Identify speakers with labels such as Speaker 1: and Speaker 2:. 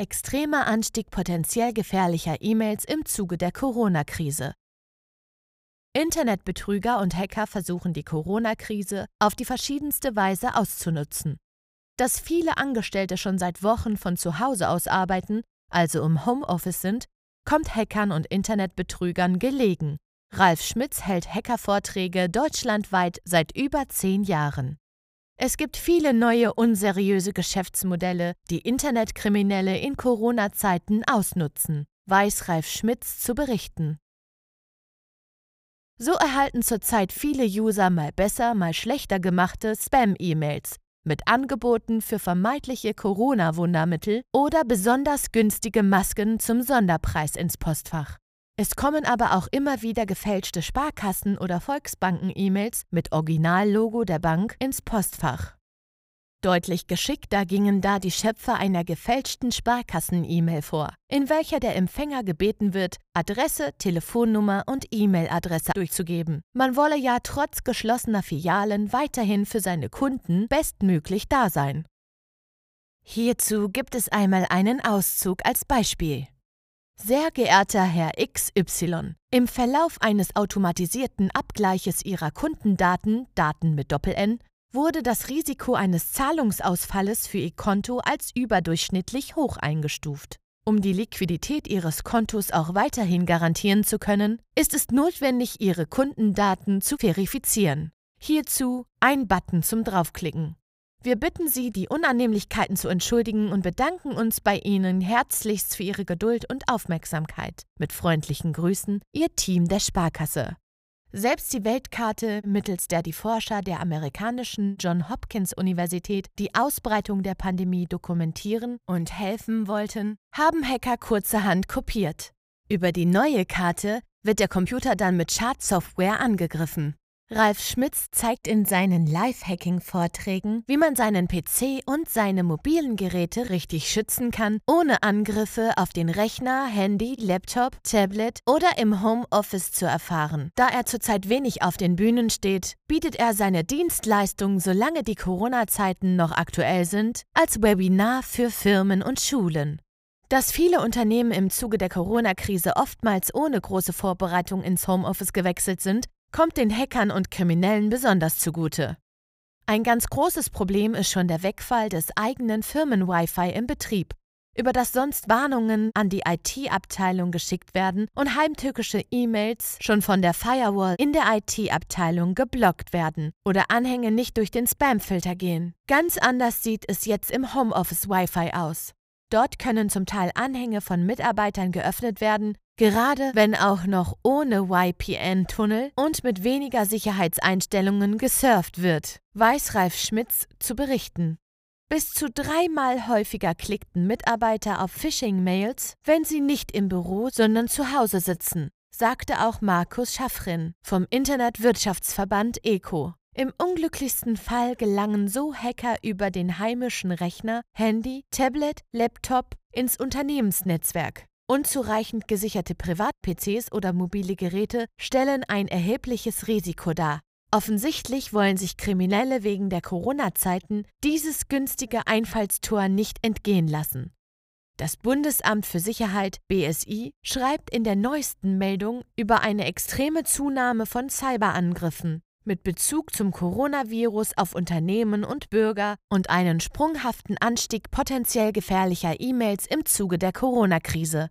Speaker 1: Extremer Anstieg potenziell gefährlicher E-Mails im Zuge der Corona-Krise. Internetbetrüger und Hacker versuchen die Corona-Krise auf die verschiedenste Weise auszunutzen. Dass viele Angestellte schon seit Wochen von zu Hause aus arbeiten, also im Homeoffice sind, kommt Hackern und Internetbetrügern gelegen. Ralf Schmitz hält Hackervorträge deutschlandweit seit über zehn Jahren. Es gibt viele neue unseriöse Geschäftsmodelle, die Internetkriminelle in Corona-Zeiten ausnutzen, weiß Ralf Schmitz zu berichten. So erhalten zurzeit viele User mal besser, mal schlechter gemachte Spam-E-Mails mit Angeboten für vermeintliche Corona-Wundermittel oder besonders günstige Masken zum Sonderpreis ins Postfach. Es kommen aber auch immer wieder gefälschte Sparkassen- oder Volksbanken-E-Mails mit Originallogo der Bank ins Postfach. Deutlich geschickter gingen da die Schöpfer einer gefälschten Sparkassen-E-Mail vor, in welcher der Empfänger gebeten wird, Adresse, Telefonnummer und E-Mail-Adresse durchzugeben. Man wolle ja trotz geschlossener Filialen weiterhin für seine Kunden bestmöglich da sein. Hierzu gibt es einmal einen Auszug als Beispiel. Sehr geehrter Herr XY, im Verlauf eines automatisierten Abgleiches Ihrer Kundendaten, Daten mit Doppel-N, wurde das Risiko eines Zahlungsausfalles für Ihr Konto als überdurchschnittlich hoch eingestuft. Um die Liquidität Ihres Kontos auch weiterhin garantieren zu können, ist es notwendig, Ihre Kundendaten zu verifizieren. Hierzu ein Button zum Draufklicken. Wir bitten Sie, die Unannehmlichkeiten zu entschuldigen und bedanken uns bei Ihnen herzlichst für Ihre Geduld und Aufmerksamkeit. Mit freundlichen Grüßen, Ihr Team der Sparkasse. Selbst die Weltkarte, mittels der die Forscher der amerikanischen John Hopkins Universität die Ausbreitung der Pandemie dokumentieren und helfen wollten, haben Hacker kurzerhand kopiert. Über die neue Karte wird der Computer dann mit Schadsoftware angegriffen. Ralf Schmitz zeigt in seinen Live-Hacking-Vorträgen, wie man seinen PC und seine mobilen Geräte richtig schützen kann, ohne Angriffe auf den Rechner, Handy, Laptop, Tablet oder im Homeoffice zu erfahren. Da er zurzeit wenig auf den Bühnen steht, bietet er seine Dienstleistung, solange die Corona-Zeiten noch aktuell sind, als Webinar für Firmen und Schulen. Dass viele Unternehmen im Zuge der Corona-Krise oftmals ohne große Vorbereitung ins Homeoffice gewechselt sind, kommt den Hackern und Kriminellen besonders zugute. Ein ganz großes Problem ist schon der Wegfall des eigenen Firmen-Wi-Fi im Betrieb, über das sonst Warnungen an die IT-Abteilung geschickt werden und heimtückische E-Mails schon von der Firewall in der IT-Abteilung geblockt werden oder Anhänge nicht durch den Spam-Filter gehen. Ganz anders sieht es jetzt im Homeoffice Wi-Fi aus. Dort können zum Teil Anhänge von Mitarbeitern geöffnet werden, gerade wenn auch noch ohne YPN-Tunnel und mit weniger Sicherheitseinstellungen gesurft wird, weiß Ralf Schmitz zu berichten. Bis zu dreimal häufiger klickten Mitarbeiter auf Phishing-Mails, wenn sie nicht im Büro, sondern zu Hause sitzen, sagte auch Markus Schaffrin vom Internetwirtschaftsverband ECO. Im unglücklichsten Fall gelangen so Hacker über den heimischen Rechner, Handy, Tablet, Laptop ins Unternehmensnetzwerk. Unzureichend gesicherte Privat-PCs oder mobile Geräte stellen ein erhebliches Risiko dar. Offensichtlich wollen sich Kriminelle wegen der Corona-Zeiten dieses günstige Einfallstor nicht entgehen lassen. Das Bundesamt für Sicherheit BSI schreibt in der neuesten Meldung über eine extreme Zunahme von Cyberangriffen mit Bezug zum Coronavirus auf Unternehmen und Bürger und einen sprunghaften Anstieg potenziell gefährlicher E-Mails im Zuge der Corona-Krise.